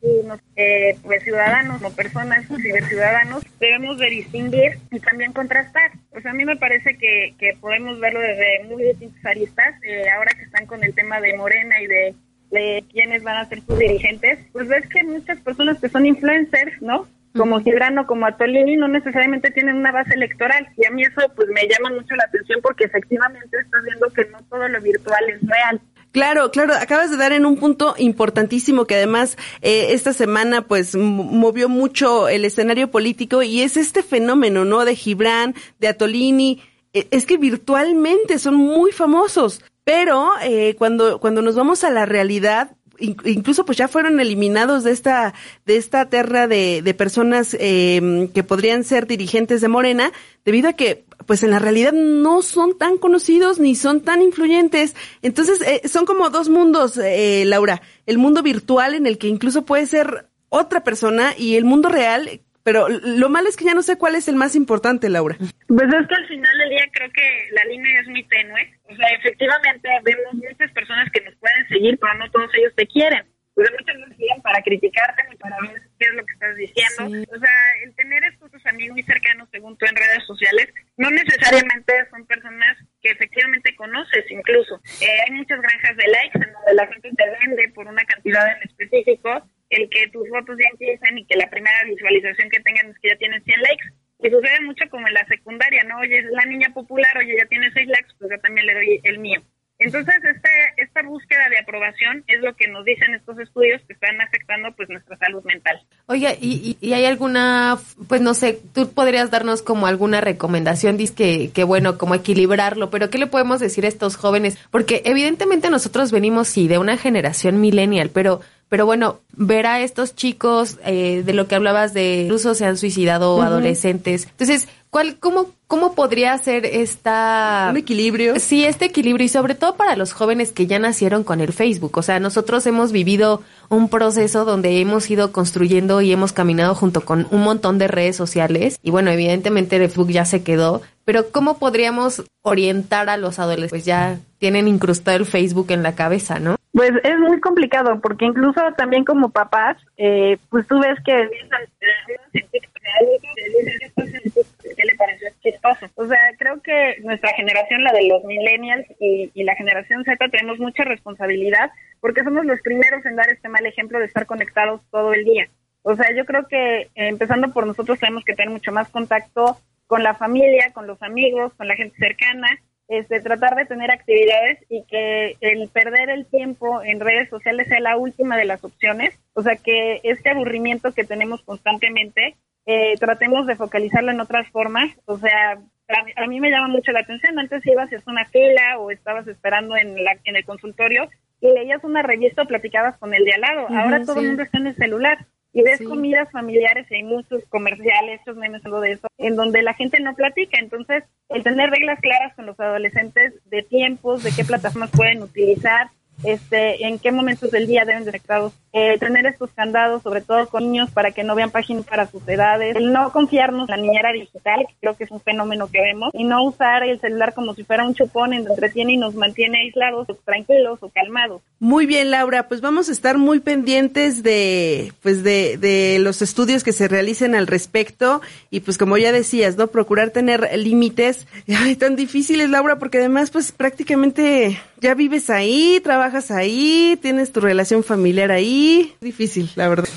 eh, pues ciudadanos o personas, ciberciudadanos, debemos de distinguir y también contrastar. Sea, a mí me parece que, que podemos verlo desde muy distintas aristas, eh, ahora que están con el tema de Morena y de de quiénes van a ser sus dirigentes, pues ves que muchas personas que son influencers, ¿no? Como Gibrano, como Atolini, no necesariamente tienen una base electoral. Y a mí eso pues me llama mucho la atención porque efectivamente estás viendo que no todo lo virtual es real. Claro, claro, acabas de dar en un punto importantísimo que además eh, esta semana pues movió mucho el escenario político y es este fenómeno, ¿no? De Gibran, de Atolini, e, es que virtualmente son muy famosos. Pero eh, cuando, cuando nos vamos a la realidad, incluso pues ya fueron eliminados de esta de esta terra de, de personas eh, que podrían ser dirigentes de Morena debido a que pues en la realidad no son tan conocidos ni son tan influyentes. Entonces eh, son como dos mundos eh, Laura. El mundo virtual en el que incluso puede ser otra persona y el mundo real pero lo malo es que ya no sé cuál es el más importante, Laura. Pues es que al final del día creo que la línea es muy tenue. O sea, efectivamente vemos muchas personas que nos pueden seguir, pero no todos ellos te quieren. Pues muchos nos siguen para criticarte ni para ver qué es lo que estás diciendo. O sea, el tener estos amigos muy cercanos, según tú, en redes sociales, no necesariamente son personas que efectivamente conoces incluso. Eh, hay muchas granjas de likes en donde la gente te vende por una cantidad en específico el que tus fotos ya empiecen y que la primera visualización que tengan es que ya tienen 100 likes. Y sucede mucho como en la secundaria, ¿no? Oye, es la niña popular, oye, ya tiene 6 likes, pues yo también le doy el mío. Entonces, esta, esta búsqueda de aprobación es lo que nos dicen estos estudios que están afectando pues nuestra salud mental. Oiga, ¿y, y, hay alguna, pues no sé, tú podrías darnos como alguna recomendación, dices que, que bueno, como equilibrarlo, pero ¿qué le podemos decir a estos jóvenes? Porque evidentemente nosotros venimos, sí, de una generación millennial, pero pero bueno, ver a estos chicos, eh, de lo que hablabas de incluso se han suicidado adolescentes. Entonces, ¿cuál, cómo, ¿cómo podría ser esta... Un equilibrio. Sí, este equilibrio y sobre todo para los jóvenes que ya nacieron con el Facebook. O sea, nosotros hemos vivido un proceso donde hemos ido construyendo y hemos caminado junto con un montón de redes sociales. Y bueno, evidentemente el Facebook ya se quedó. Pero ¿cómo podríamos orientar a los adolescentes? Pues ya tienen incrustado el Facebook en la cabeza, ¿no? Pues es muy complicado porque incluso también como papás, eh, pues tú ves que. O sea, creo que nuestra generación, la de los millennials y, y la generación Z, tenemos mucha responsabilidad porque somos los primeros en dar este mal ejemplo de estar conectados todo el día. O sea, yo creo que eh, empezando por nosotros tenemos que tener mucho más contacto con la familia, con los amigos, con la gente cercana este, tratar de tener actividades y que el perder el tiempo en redes sociales sea la última de las opciones. O sea, que este aburrimiento que tenemos constantemente, eh, tratemos de focalizarlo en otras formas. O sea, a, mí me llama mucho la atención. Antes ibas a una fila o estabas esperando en, la, en el consultorio y leías una revista o platicabas con el de al lado. Ahora todo el mundo está en el celular y ves comidas familiares y hay muchos comerciales, estos memes, algo de eso, en donde la gente no platica. Entonces, el tener reglas claras con los adolescentes de tiempos, de qué plataformas pueden utilizar, este, en qué momentos del día deben de estar eh, tener estos candados, sobre todo con niños, para que no vean páginas para sus edades, el no confiarnos en la niñera digital, que creo que es un fenómeno que vemos, y no usar el celular como si fuera un chupón en donde entretiene y nos mantiene aislados, o tranquilos o calmados. Muy bien, Laura, pues vamos a estar muy pendientes de, pues de, de los estudios que se realicen al respecto y pues como ya decías, ¿no? Procurar tener límites. Ay, tan difíciles, Laura, porque además pues prácticamente ya vives ahí, trabajas ahí, tienes tu relación familiar ahí. Difícil, la verdad.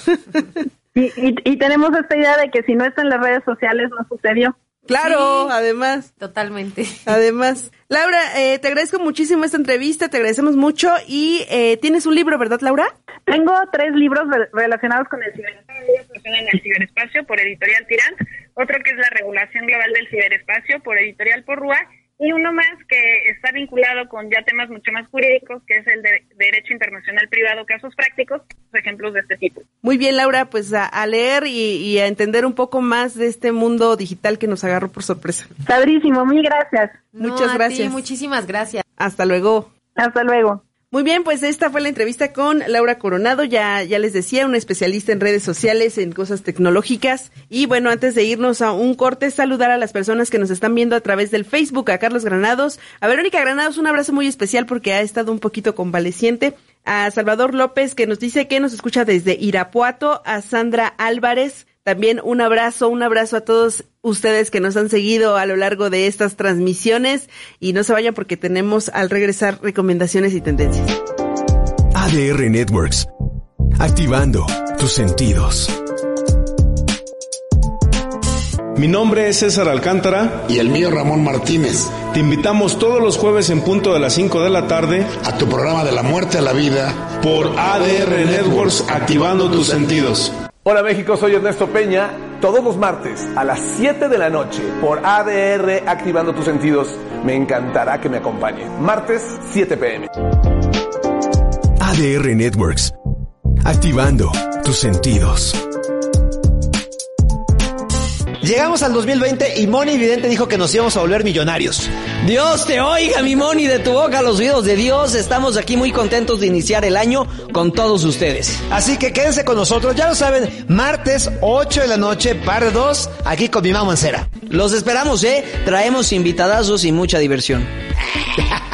Y, y, y tenemos esta idea de que si no está en las redes sociales no sucedió. Claro, además. Totalmente. Además. Laura, eh, te agradezco muchísimo esta entrevista, te agradecemos mucho y eh, tienes un libro, ¿verdad, Laura? Tengo tres libros re- relacionados con el ciberespacio, en el ciberespacio por Editorial Tirán, otro que es la regulación global del ciberespacio por Editorial Porrúa y uno más que está vinculado con ya temas mucho más jurídicos, que es el de Derecho Internacional Privado, casos prácticos, ejemplos de este tipo. Muy bien, Laura, pues a, a leer y, y a entender un poco más de este mundo digital que nos agarró por sorpresa. Padrísimo, mil gracias. Muchas No, a ti, gracias. muchísimas gracias. Hasta luego. Hasta luego. Muy bien, pues esta fue la entrevista con Laura Coronado, ya, ya les decía, una especialista en redes sociales, en cosas tecnológicas. Y bueno, antes de irnos a un corte, saludar a las personas que nos están viendo a través del Facebook, a Carlos Granados, a Verónica Granados, un abrazo muy especial porque ha estado un poquito convaleciente, a Salvador López que nos dice que nos escucha desde Irapuato, a Sandra Álvarez, también un abrazo, un abrazo a todos ustedes que nos han seguido a lo largo de estas transmisiones y no se vayan porque tenemos al regresar recomendaciones y tendencias. ADR Networks. Activando tus sentidos. Mi nombre es César Alcántara. Y el mío Ramón Martínez. Te invitamos todos los jueves en punto de las 5 de la tarde A tu programa de la muerte a la vida. por ADR Networks Activando tus sentidos. Hola México, soy Ernesto Peña. Todos los martes a las 7 de la noche por ADR Activando tus sentidos. Me encantará que me acompañe. Martes 7 pm. ADR Networks. Activando tus sentidos. Llegamos al 2020 y Moni Vidente dijo que nos íbamos a volver millonarios. Dios te oiga, mi Moni, de tu boca a los oídos de Dios. Estamos aquí muy contentos de iniciar el año con todos ustedes. Así que quédense con nosotros, ya lo saben, martes 8 de la noche, par de 2, aquí con mi mamá Mancera. Los esperamos, ¿eh? Traemos invitadazos y mucha diversión.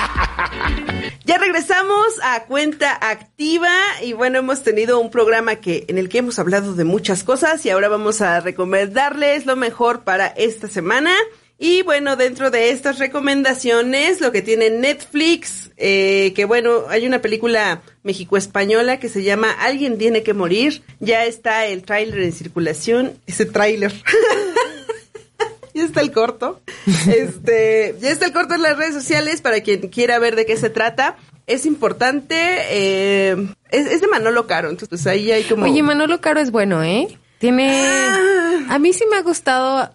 Ya regresamos a Cuenta Activa y bueno, hemos tenido un programa que en el que hemos hablado de muchas cosas y ahora vamos a recomendarles lo mejor para esta semana. Y bueno, dentro de estas recomendaciones, lo que tiene Netflix, eh, que bueno, hay una película México-española que se llama Alguien tiene que morir. Ya está el tráiler en circulación, ese tráiler. ya está el corto. Este, ya está el corto en las redes sociales para quien quiera ver de qué se trata. Es importante, eh, es, es de Manolo Caro, entonces pues ahí hay como... Oye, Manolo Caro es bueno, ¿eh? Tiene... Ah. A mí sí me ha gustado...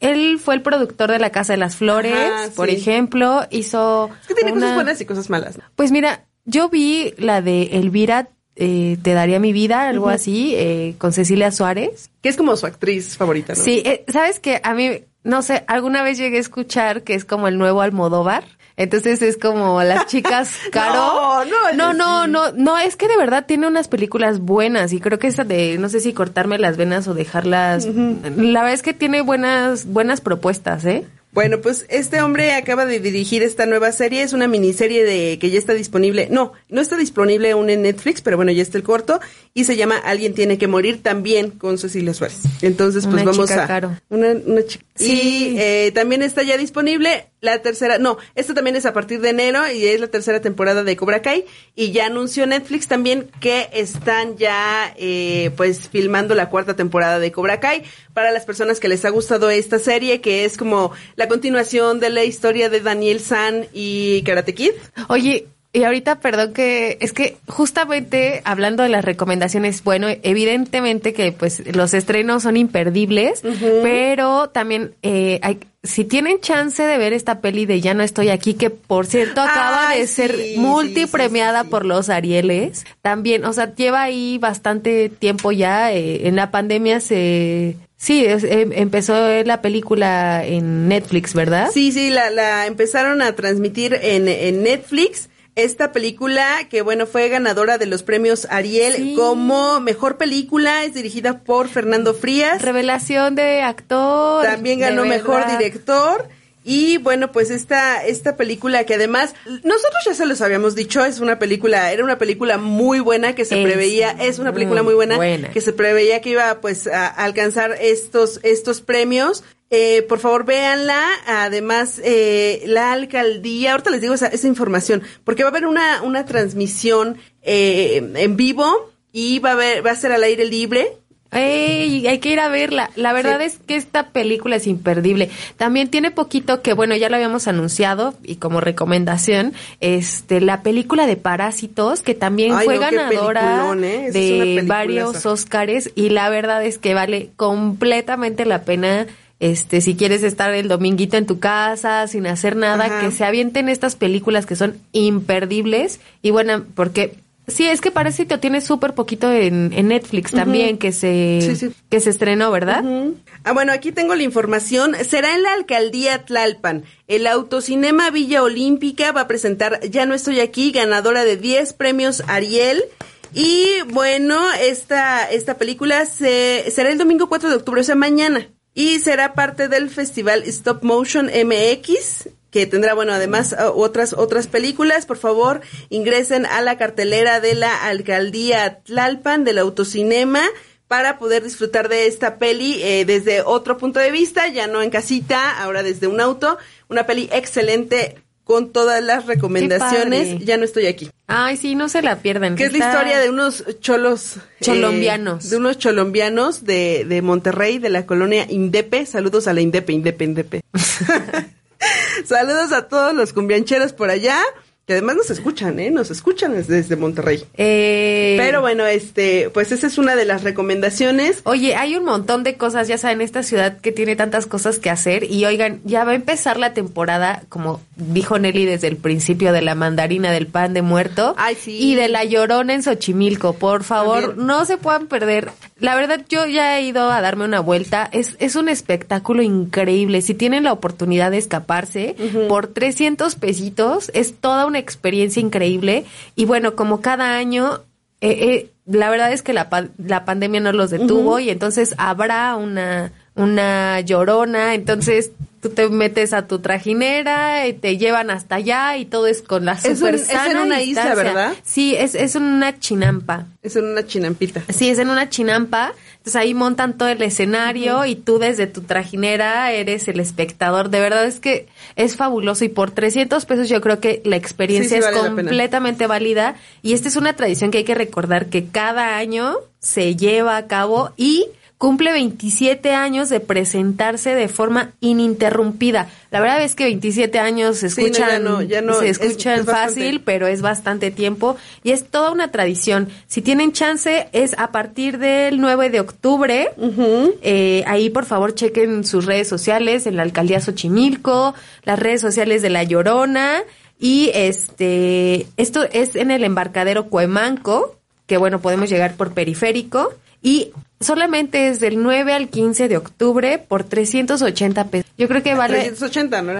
Él fue el productor de La Casa de las Flores, Ajá, por sí. ejemplo. Hizo... Es que tiene cosas buenas y cosas malas. ¿no? Pues mira, yo vi la de Elvira, eh, Te daría mi vida, algo así, eh, con Cecilia Suárez. Que es como su actriz favorita, ¿no? Sí, eh, sabes que a mí, no sé, alguna vez llegué a escuchar que es como el nuevo Almodóvar. Entonces es como las chicas caro. No, no, no, no, no, es que de verdad tiene unas películas buenas y creo que esa de, no sé si cortarme las venas o dejarlas. La verdad es que tiene buenas, buenas propuestas, ¿eh? Bueno, pues este hombre acaba de dirigir esta nueva serie, es una miniserie de que ya está disponible, no, no está disponible aún en Netflix, pero bueno, ya está el corto y se llama Alguien tiene que morir también con Cecilia Suárez. Entonces, pues Una vamos chica a Caro. una, una chica. Sí. Y eh, también está ya disponible la tercera, no, esta también es a partir de enero y es la tercera temporada de Cobra Kai y ya anunció Netflix también que están ya eh, pues filmando la cuarta temporada de Cobra Kai para las personas que les ha gustado esta serie que es como la continuación de la historia de Daniel San y Karate Kid. Oye, y ahorita, perdón que es que justamente hablando de las recomendaciones, bueno, evidentemente que pues los estrenos son imperdibles, pero también eh, hay, si tienen chance de ver esta peli de Ya no estoy aquí, que por cierto acaba de ser sí, multipremiada por los Arieles, también, o sea, lleva ahí bastante tiempo ya, eh, en la pandemia se... Sí, es- em- empezó la película en Netflix, ¿verdad? Sí, sí, la, la empezaron a transmitir en, en Netflix. Esta película que bueno fue ganadora de los premios Ariel como mejor película es dirigida por Fernando Frías. Revelación de actor también ganó mejor director. Y bueno pues esta esta película que además nosotros ya se los habíamos dicho es una película era una película muy buena que se Es preveía es una película muy muy buena, buena. que se preveía que iba pues a alcanzar estos estos premios eh, por favor, véanla. Además, eh, la alcaldía, ahorita les digo esa, esa información, porque va a haber una, una transmisión eh, en vivo y va a haber, va a ser al aire libre. Ey, hay que ir a verla. La verdad Sí. es que esta película es imperdible. También tiene poquito que, bueno, ya lo habíamos anunciado y como recomendación, este, la película de Parásitos, que también Ay, fue no, ganadora ¿eh? De varios Óscares y la verdad es que vale completamente la pena. Este, si quieres estar el dominguito en tu casa sin hacer nada, Ajá. que se avienten estas películas que son imperdibles y bueno, porque sí, es que Parásito tiene súper poquito en, en Netflix también que se Sí, sí. que se estrenó, ¿verdad? Ah, bueno, aquí tengo la información. Será en la alcaldía Tlalpan. El Autocinema Villa Olímpica va a presentar Ya no estoy aquí, ganadora de 10 premios Ariel. Y bueno, esta, esta película se, será el domingo 4 de octubre, o sea, mañana. Y será parte del festival Stop Motion MX, que tendrá, bueno, además uh, otras, otras películas. Por favor, ingresen a la cartelera de la alcaldía Tlalpan del Autocinema para poder disfrutar de esta peli eh, desde otro punto de vista, ya no en casita, ahora desde un auto. Una peli excelente con todas las recomendaciones. Ya no estoy aquí. Ay, sí, no se la pierdan. Que es la historia de unos cholos. eh, Cholombianos. de unos cholombianos de, de Monterrey, de la colonia Indepe. Saludos a la Indepe, Indepe, Indepe. Saludos a todos los cumbiancheros por allá. Que además nos escuchan, ¿eh? Nos escuchan desde, Monterrey. Eh, Pero bueno, este, pues esa es una de las recomendaciones. Oye, hay un montón de cosas, ya saben, esta ciudad que tiene tantas cosas que hacer. Y oigan, ya va a empezar la temporada, como dijo Nelly desde el principio, de la mandarina del pan de muerto. Ay, sí. Y de la llorona en Xochimilco. Por favor, También. no se puedan perder. La verdad, yo ya he ido a darme una vuelta. Es, es un espectáculo increíble. Si tienen la oportunidad de escaparse, por 300 pesitos, es toda una experiencia increíble. Y bueno, como cada año, eh, eh, la verdad es que la, la pandemia no los detuvo y entonces habrá una, una llorona. Entonces tú te metes a tu trajinera y te llevan hasta allá y todo es con la Es un- super es en sana una isla. ¿verdad? Sí, es, es una chinampa. Es en una chinampita. Sí, es en una chinampa. Entonces ahí montan todo el escenario y tú desde tu trajinera eres el espectador. De verdad es que es fabuloso y por 300 pesos yo creo que la experiencia Sí, sí, es vale completamente válida. Y esta es una tradición que hay que recordar que cada año se lleva a cabo y cumple 27 años de presentarse de forma ininterrumpida. La verdad es que 27 años se Sí, no, ya escuchan, no, ya no, se es- escuchan es fácil, pero es bastante tiempo y es toda una tradición. Si tienen chance, es a partir del 9 de octubre. Eh, ahí, por favor, chequen sus redes sociales en la alcaldía Xochimilco, las redes sociales de La Llorona. Y este, esto es en el embarcadero Cuemanco, que bueno, podemos llegar por periférico. Y solamente es del 9 al 15 de octubre por 380 pesos. Yo creo que vale. 380, ¿no?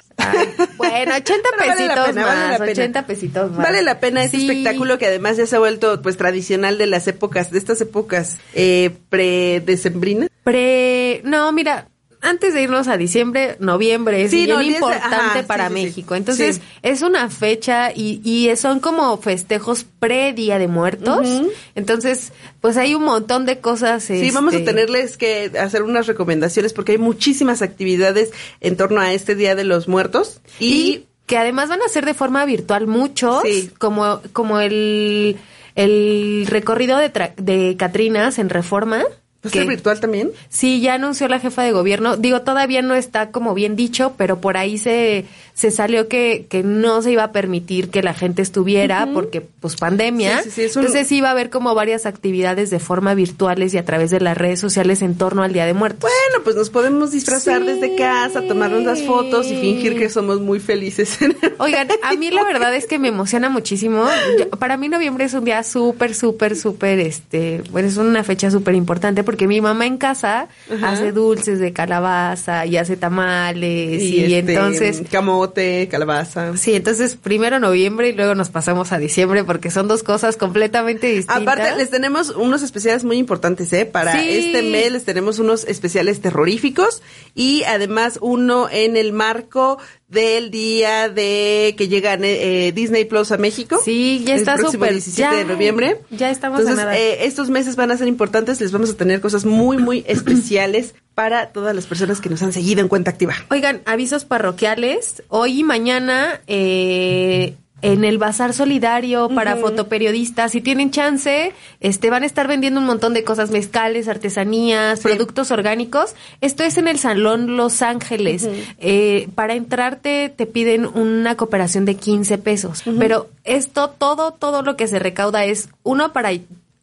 Bueno, 80 Pero vale la pesitos vale la más, pena. 80 pesitos más. Vale la pena Sí. espectáculo que además ya se ha vuelto pues tradicional de las épocas, de estas épocas eh, pre-decembrinas. Pre, no, mira, antes de irnos a diciembre, noviembre es Sí, bien no, importante ajá, para sí, sí, sí. México. Entonces, es una fecha y, y son como festejos pre-Día de Muertos. Entonces, pues hay un montón de cosas. Sí, vamos a este, tenerles que hacer unas recomendaciones porque hay muchísimas actividades en torno a este Día de los Muertos. Y, y que además van a ser de forma virtual muchos, Sí. como, como el, el recorrido de, tra- de Catrinas en Reforma. ¿Va a ser virtual también? Sí, ya anunció la jefa de gobierno. Digo, todavía no está como bien dicho, pero por ahí se, se salió que, que no se iba a permitir que la gente estuviera porque, pues, pandemia. Sí, sí, sí, es un- Entonces sí va a haber como varias actividades de forma virtuales y a través de las redes sociales en torno al Día de Muertos. Bueno, pues nos podemos disfrazar desde casa, tomarnos las fotos y fingir que somos muy felices. Oigan, a mí la verdad es que me emociona muchísimo. Yo- para mí noviembre es un día súper, súper, súper, este, bueno, es una fecha súper importante porque mi mamá en casa Ajá. hace dulces de calabaza y hace tamales y, Y, este, entonces camote, calabaza. Sí, entonces primero noviembre y luego nos pasamos a diciembre porque son dos cosas completamente distintas. Aparte, les tenemos unos especiales muy importantes, ¿eh? Para Sí. este mes les tenemos unos especiales terroríficos y además uno en el marco del día de que llega eh, Disney Plus a México. Sí, ya el está próximo súper. 17 de ya, noviembre. Ya estamos a Entonces, nada. eh, estos meses van a ser importantes, les vamos a tener cosas muy, muy especiales para todas las personas que nos han seguido en cuenta activa. Oigan, avisos parroquiales. Hoy y mañana eh, en el Bazar Solidario para fotoperiodistas, si tienen chance, este van a estar vendiendo un montón de cosas, mezcales, artesanías, productos orgánicos. Esto es en el Salón Los Ángeles. Eh, para entrarte te piden una cooperación de 15 pesos, pero esto, todo, todo lo que se recauda es uno para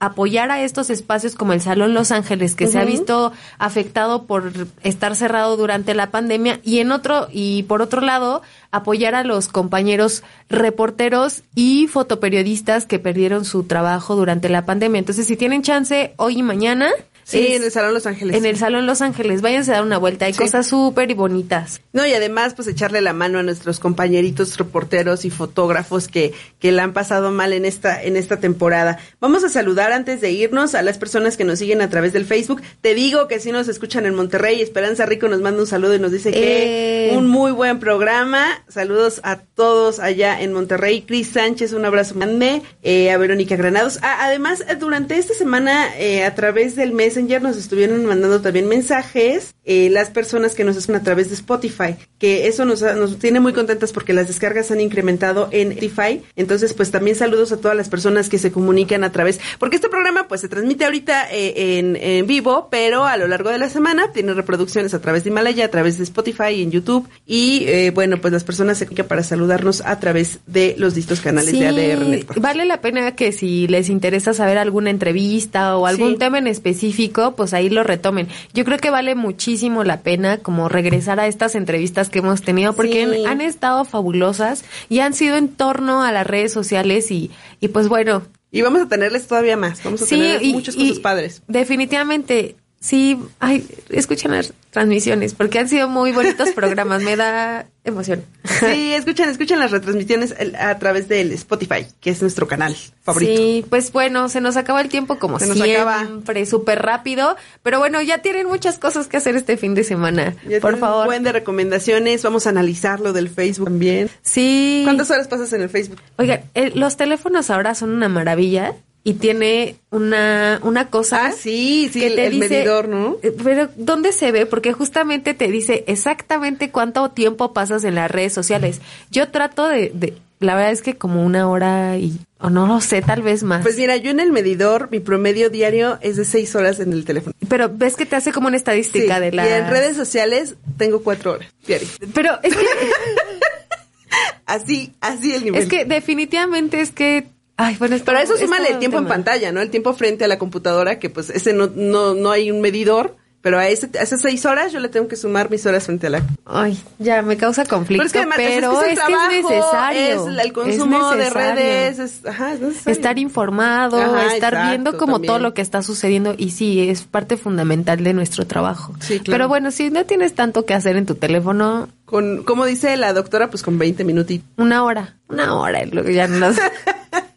apoyar a estos espacios como el Salón Los Ángeles, que se ha visto afectado por estar cerrado durante la pandemia, y en otro, y por otro lado, apoyar a los compañeros reporteros y fotoperiodistas que perdieron su trabajo durante la pandemia. Entonces, si tienen chance, hoy y mañana. Sí, en el Salón Los Ángeles. En el Salón Los Ángeles, váyanse a dar una vuelta, hay Sí. cosas súper bonitas. No, y además, pues echarle la mano a nuestros compañeritos reporteros y fotógrafos que, que la han pasado mal en esta, en esta temporada. Vamos a saludar antes de irnos a las personas que nos siguen a través del Facebook. Te digo que si nos escuchan en Monterrey, Esperanza Rico nos manda un saludo y nos dice que Eh. un muy buen programa. Saludos a todos allá en Monterrey. Cris Sánchez, un abrazo grande. Eh, a Verónica Granados. Ah, además, durante esta semana, eh, a través del Messenger, nos estuvieron mandando también mensajes eh, las personas que nos escuchan a través de Spotify, que eso nos, nos tiene muy contentas porque las descargas han incrementado en Spotify. Entonces, pues también saludos a todas las personas que se comunican a través, porque este programa pues se transmite ahorita eh, en, en vivo, pero a lo largo de la semana tiene reproducciones a través de Himalaya, a través de Spotify y en YouTube. Y eh, bueno, pues las personas se comunican para saludarnos a través de los distintos canales de ADR Network. Vale la pena que si les interesa saber alguna entrevista o algún Sí. tema en específico, pues ahí lo retomen. Yo creo que vale muchísimo la pena como regresar a estas entrevistas que hemos tenido porque Sí. han, han estado fabulosas y han sido en torno a las redes sociales y, y pues bueno. Y vamos a tenerles todavía más, vamos a tener muchas cosas padres. Definitivamente, sí, ay, escuchen las transmisiones porque han sido muy bonitos programas, me da emoción. Sí, escuchan, escuchan las retransmisiones a través del Spotify, que es nuestro canal favorito. Sí, pues bueno, se nos acaba el tiempo como Se nos siempre, súper rápido. Pero bueno, ya tienen muchas cosas que hacer este fin de semana. Ya Por favor. Un buen de recomendaciones, vamos a analizar lo del Facebook también. Sí. ¿Cuántas horas pasas en el Facebook? Oigan, el- los teléfonos ahora son una maravilla y tiene una, una cosa. Ah, sí, sí, que el, te el dice- medidor, ¿no? Eh, Pero, ¿dónde se ve? Porque justamente te dice exactamente cuánto tiempo pasas en las redes sociales. Yo trato de, de la verdad es que como una hora y, o no lo sé, tal vez más. Pues mira, yo en el medidor, mi promedio diario es de seis horas en el teléfono. Pero ves que te hace como una estadística Sí, de la... Y en redes sociales tengo cuatro horas diario. Pero es que, Así, así el nivel. es que definitivamente es que... Ay, bueno, es Pero a todo- eso es súmale el tiempo en pantalla, ¿no? El tiempo frente a la computadora, que pues ese no, no, no hay un medidor, pero a, ese, a esas seis horas yo le tengo que sumar mis horas frente a la Ay, ya me causa conflicto, Pero pero es es que, además, es, que es, que es trabajo, necesario. Es el, el es consumo de necesario. redes, es, ajá, es necesario. Estar informado, Ajá, estar exacto, viendo como también. todo lo que está sucediendo y sí, es parte fundamental de nuestro trabajo. Sí, claro. Pero bueno, si no tienes tanto que hacer en tu teléfono, Con, como dice la doctora, pues con 20 minutitos. una hora, una hora, ya no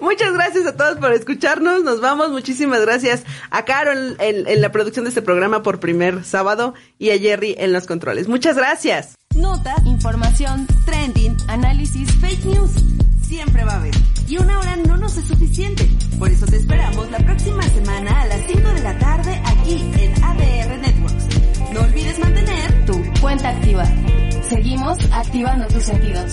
Muchas gracias a todos por escucharnos. Nos vamos. Muchísimas gracias a Carol en, en la producción de este programa por primer sábado y a Jerry en los controles. Muchas gracias. Nota, información, trending, análisis, fake news. Siempre va a haber. Y una hora no nos es suficiente. Por eso te esperamos la próxima semana a las 5 de la tarde aquí en ADR Networks. No olvides mantener tu cuenta activa. Seguimos activando tus sentidos.